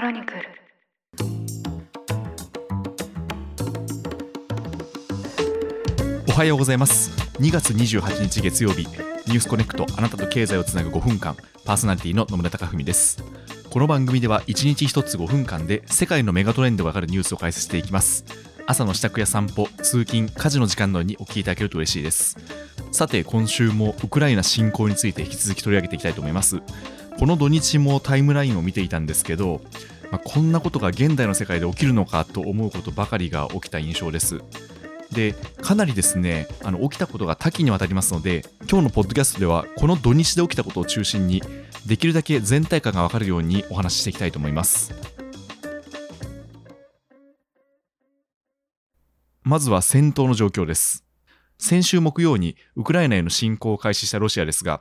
クロニクル。おはようございます。2月28日月曜日。ニュースコネクトあなたと経済をつなぐ5分間。パーソナリティの野村貴文です。この番組では1日1つ5分間で世界のメガトレンドがわかるニュースを解説していきます。朝の支度や散歩通勤家事の時間のようにお聞きいただけると嬉しいです。さて今週もウクライナ侵攻について引き続き取り上げていきたいと思います。この土日もタイムラインを見ていたんですけど、まあ、こんなことが現代の世界で起きるのかと思うことばかりが起きた印象です。でかなりですねあの起きたことが多岐にわたりますので今日のポッドキャストではこの土日で起きたことを中心にできるだけ全体感がわかるようにお話ししていきたいと思います。まずは戦闘の状況です。先週木曜にウクライナへの侵攻を開始したロシアですが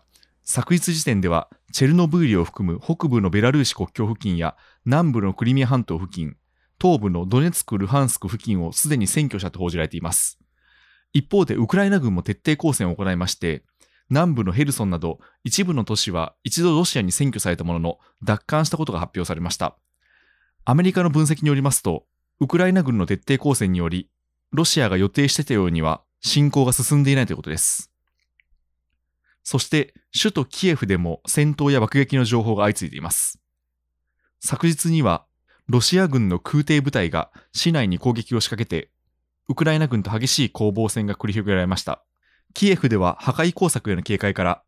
昨日時点ではチェルノブイリを含む北部のベラルーシ国境付近や南部のクリミア半島付近東部のドネツク、ルハンスク付近をすでに占拠したと報じられています。一方でウクライナ軍も徹底抗戦を行いまして、南部のヘルソンなど一部の都市は一度ロシアに占拠されたものの奪還したことが発表されました。アメリカの分析によりますと、ウクライナ軍の徹底抗戦により、ロシアが予定していたようには侵攻が進んでいないということです。そして、首都キエフでも戦闘や爆撃の情報が相次いでいます。昨日にはロシア軍の空挺部隊が市内に攻撃を仕掛けて、ウクライナ軍と激しい攻防戦が繰り広げられました。キエフでは破壊工作への警戒から、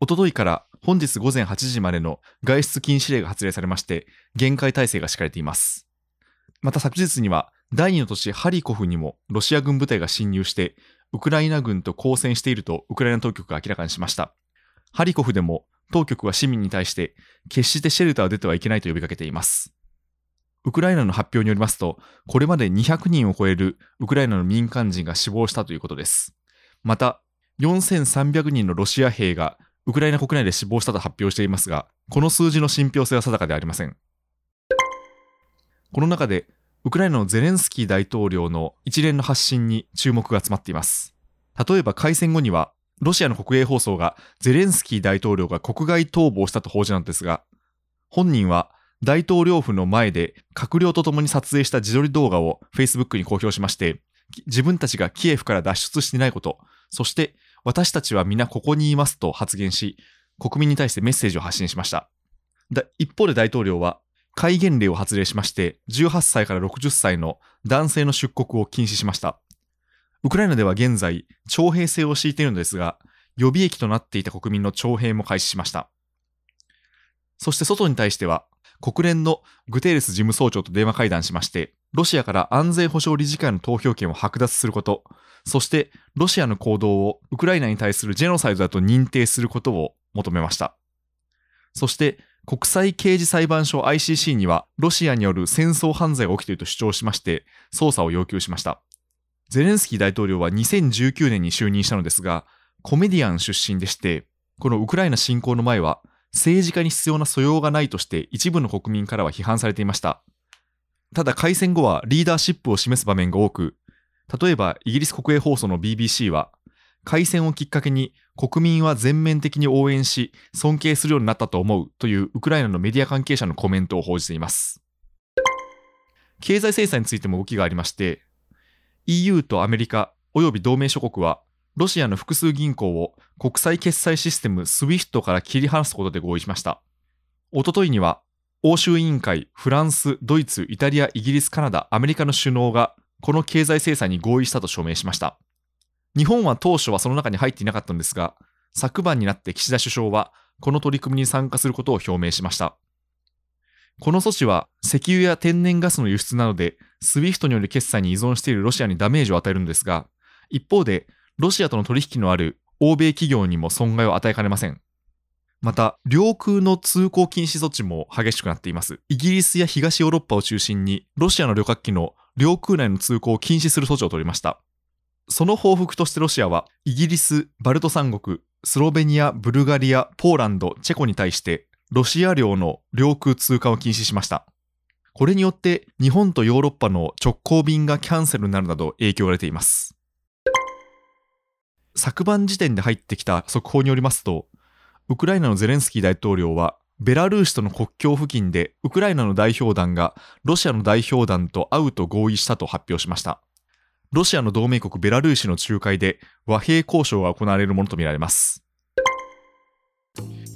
おとといから本日午前8時までの外出禁止令が発令されまして、厳戒態勢が敷かれています。また昨日には、第二の都市ハリコフにもロシア軍部隊が侵入して、ウクライナ軍と交戦しているとウクライナ当局が明らかにしました。ハリコフでも当局は市民に対して決してシェルターを出てはいけないと呼びかけています。ウクライナの発表によりますと、これまで200人を超えるウクライナの民間人が死亡したということです。また、4300人のロシア兵がウクライナ国内で死亡したと発表していますが、この数字の信憑性は定かではありません。この中で、ウクライナのゼレンスキー大統領の一連の発信に注目が集まっています。例えば開戦後には、ロシアの国営放送がゼレンスキー大統領が国外逃亡したと報じたのですが、本人は大統領府の前で閣僚と共に撮影した自撮り動画を Facebook に公表しまして、自分たちがキエフから脱出していないこと、そして私たちは皆ここにいますと発言し、国民に対してメッセージを発信しました。一方で大統領は、戒厳令を発令しまして、18歳から60歳の男性の出国を禁止しました。ウクライナでは現在、徴兵制を敷いているのですが、予備役となっていた国民の徴兵も開始しました。そして外に対しては、国連のグテーレス事務総長と電話会談しまして、ロシアから安全保障理事会の投票権を剥奪すること、そしてロシアの行動をウクライナに対するジェノサイドだと認定することを求めました。そして国際刑事裁判所 ICC にはロシアによる戦争犯罪が起きていると主張しまして捜査を要求しました。ゼレンスキー大統領は2019年に就任したのですがコメディアン出身でしてこのウクライナ侵攻の前は政治家に必要な素養がないとして一部の国民からは批判されていました。ただ開戦後はリーダーシップを示す場面が多く、例えばイギリス国営放送の BBC は、開戦をきっかけに国民は全面的に応援し、尊敬するようになったと思うというウクライナのメディア関係者のコメントを報じています。経済制裁についても動きがありまして、EU とアメリカ及び同盟諸国はロシアの複数銀行を国際決済システム SWIFT から切り離すことで合意しました。おとといには、欧州委員会、フランス、ドイツ、イタリア、イギリス、カナダ、アメリカの首脳がこの経済制裁に合意したと署名しました。日本は当初はその中に入っていなかったんですが、昨晩になって岸田首相はこの取り組みに参加することを表明しました。この措置は石油や天然ガスの輸出などで SWIFT による決済に依存しているロシアにダメージを与えるのですが、一方でロシアとの取引のある欧米企業にも損害を与えかねません。また、領空の通行禁止措置も激しくなっています。イギリスや東ヨーロッパを中心に、ロシアの旅客機の領空内の通行を禁止する措置を取りました。その報復としてロシアは、イギリス、バルト三国、スロベニア、ブルガリア、ポーランド、チェコに対して、ロシア領の領空通過を禁止しました。これによって、日本とヨーロッパの直行便がキャンセルになるなど影響が出ています。昨晩時点で入ってきた速報によりますと、ウクライナのゼレンスキー大統領は、ベラルーシとの国境付近でウクライナの代表団がロシアの代表団と会うと合意したと発表しました。ロシアの同盟国ベラルーシの仲介で和平交渉が行われるものとみられます。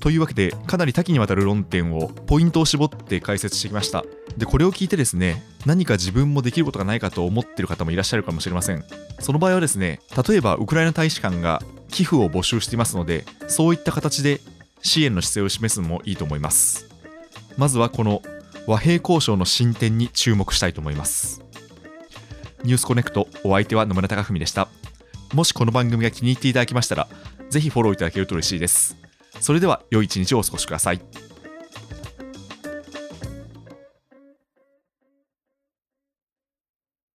というわけでかなり多岐にわたる論点をポイントを絞って解説してきました。でこれを聞いてですね何か自分もできることがないかと思っている方もいらっしゃるかもしれません。その場合はですね例えばウクライナ大使館が寄付を募集していますのでそういった形で支援の姿勢を示すのもいいと思います。まずはこの和平交渉の進展に注目したいと思います。ニュースコネクトお相手は野村貴文でしたもしこの番組が気に入っていただきましたらぜひフォローいただけると嬉しいですそれでは良い一日をお過ごしください。